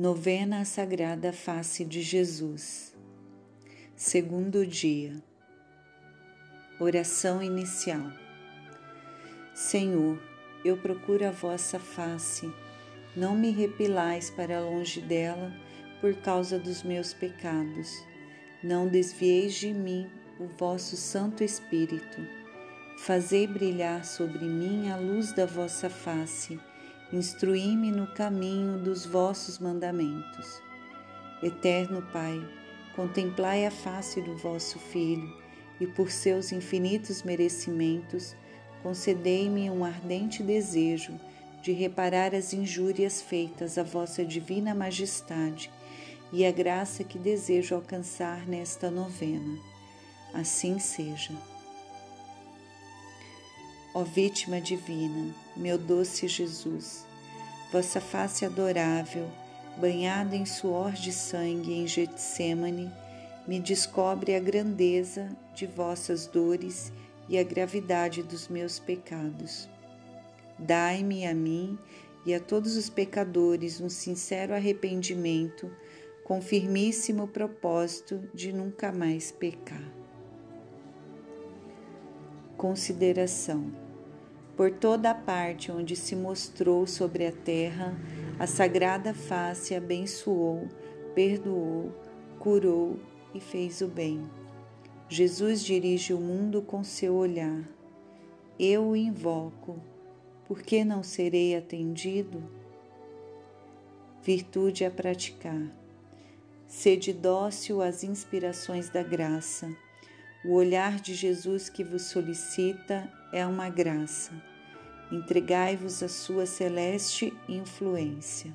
Novena à Sagrada Face de Jesus. Segundo dia. Oração inicial. Senhor, eu procuro a vossa face. Não me repilais para longe dela por causa dos meus pecados. Não desvieis de mim o vosso Santo Espírito. Fazei brilhar sobre mim a luz da vossa face instruí-me no caminho dos vossos mandamentos. Eterno Pai, contemplai a face do vosso Filho e, por seus infinitos merecimentos, concedei-me um ardente desejo de reparar as injúrias feitas à vossa divina majestade e a graça que desejo alcançar nesta novena. Assim seja. Ó vítima divina, meu doce Jesus, vossa face adorável, banhada em suor de sangue em Getsemane, me descobre a grandeza de vossas dores e a gravidade dos meus pecados. Dai-me a mim e a todos os pecadores um sincero arrependimento, com firmíssimo propósito de nunca mais pecar. Consideração: Por toda a parte onde se mostrou sobre a terra, a sagrada face abençoou, perdoou, curou e fez o bem. Jesus dirige o mundo com seu olhar. Eu o invoco, por que não serei atendido? Virtude a praticar. Sede dócil às inspirações da graça o olhar de Jesus que vos solicita é uma graça. Entregai-vos à sua celeste influência.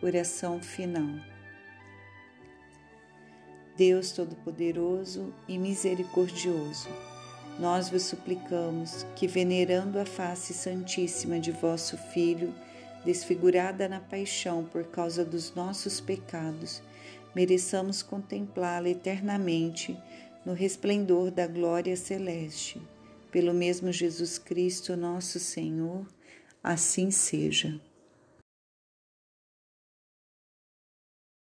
Oração final. Deus Todo-Poderoso e Misericordioso, nós vos suplicamos que, venerando a face santíssima de vosso Filho, desfigurada na paixão por causa dos nossos pecados, mereçamos contemplá-la eternamente no resplendor da glória celeste. Pelo mesmo Jesus Cristo, nosso Senhor, assim seja.